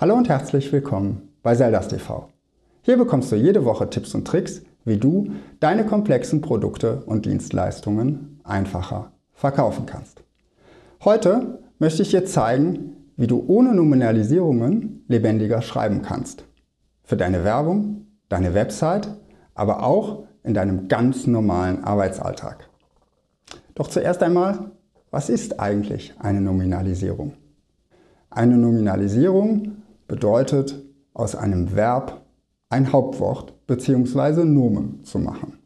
Hallo und herzlich willkommen bei Zeldas TV. Hier bekommst du jede Woche Tipps und Tricks, wie du deine komplexen Produkte und Dienstleistungen einfacher verkaufen kannst. Heute möchte ich dir zeigen, wie du ohne Nominalisierungen lebendiger schreiben kannst. Für deine Werbung, deine Website, aber auch in deinem ganz normalen Arbeitsalltag. Doch zuerst einmal, was ist eigentlich eine Nominalisierung? Eine Nominalisierung bedeutet, aus einem Verb ein Hauptwort bzw. Nomen zu machen.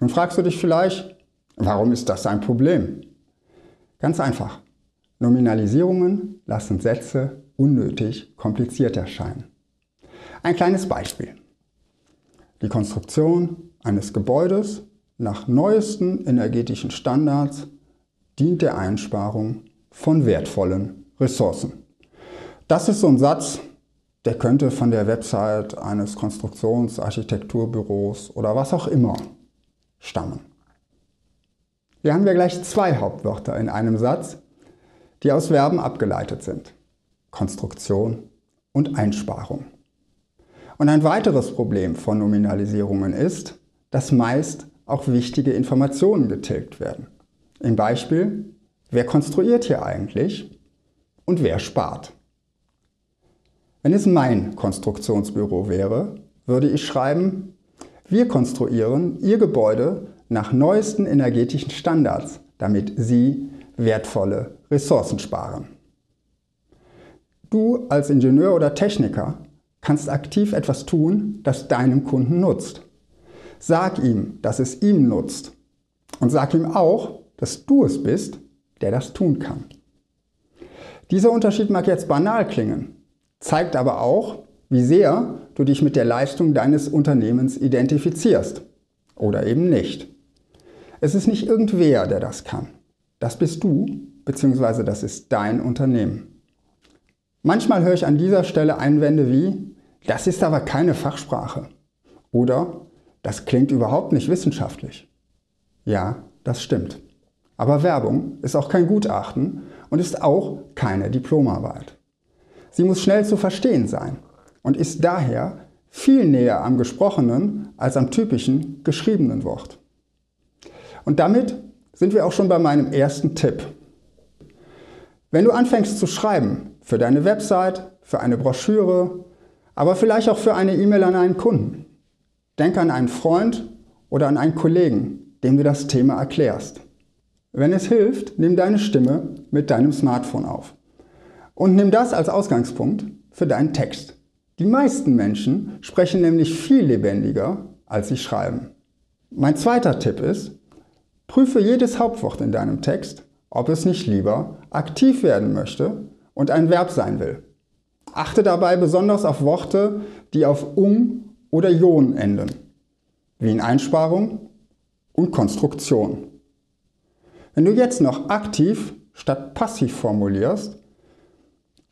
Nun fragst du dich vielleicht, warum ist das ein Problem? Ganz einfach. Nominalisierungen lassen Sätze unnötig kompliziert erscheinen. Ein kleines Beispiel. Die Konstruktion eines Gebäudes nach neuesten energetischen Standards dient der Einsparung von wertvollen Ressourcen. Das ist so ein Satz, der könnte von der Website eines Konstruktionsarchitekturbüros oder was auch immer stammen. Hier haben wir gleich zwei Hauptwörter in einem Satz, die aus Verben abgeleitet sind. Konstruktion und Einsparung. Und ein weiteres Problem von Nominalisierungen ist, dass meist auch wichtige Informationen getilgt werden. Im Beispiel, wer konstruiert hier eigentlich und wer spart? Wenn es mein Konstruktionsbüro wäre, würde ich schreiben, wir konstruieren Ihr Gebäude nach neuesten energetischen Standards, damit Sie wertvolle Ressourcen sparen. Du als Ingenieur oder Techniker kannst aktiv etwas tun, das deinem Kunden nutzt. Sag ihm, dass es ihm nutzt. Und sag ihm auch, dass du es bist, der das tun kann. Dieser Unterschied mag jetzt banal klingen, zeigt aber auch, wie sehr du dich mit der Leistung deines Unternehmens identifizierst oder eben nicht. Es ist nicht irgendwer, der das kann. Das bist du, beziehungsweise das ist dein Unternehmen. Manchmal höre ich an dieser Stelle Einwände wie, das ist aber keine Fachsprache oder das klingt überhaupt nicht wissenschaftlich. Ja, das stimmt. Aber Werbung ist auch kein Gutachten und ist auch keine Diplomarbeit. Sie muss schnell zu verstehen sein und ist daher viel näher am gesprochenen als am typischen geschriebenen Wort. Und damit sind wir auch schon bei meinem ersten Tipp. Wenn du anfängst zu schreiben, für deine Website, für eine Broschüre, aber vielleicht auch für eine E-Mail an einen Kunden, denk an einen Freund oder an einen Kollegen, dem du das Thema erklärst. Wenn es hilft, nimm deine Stimme mit deinem Smartphone auf. Und nimm das als Ausgangspunkt für deinen Text. Die meisten Menschen sprechen nämlich viel lebendiger, als sie schreiben. Mein zweiter Tipp ist, prüfe jedes Hauptwort in deinem Text, ob es nicht lieber aktiv werden möchte und ein Verb sein will. Achte dabei besonders auf Worte, die auf um oder jon enden, wie in Einsparung und Konstruktion. Wenn du jetzt noch aktiv statt passiv formulierst,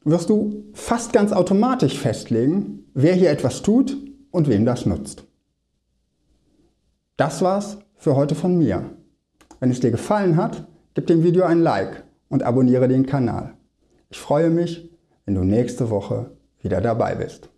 wirst du fast ganz automatisch festlegen, wer hier etwas tut und wem das nutzt. Das war's für heute von mir. Wenn es dir gefallen hat, gib dem Video ein Like und abonniere den Kanal. Ich freue mich, wenn du nächste Woche wieder dabei bist.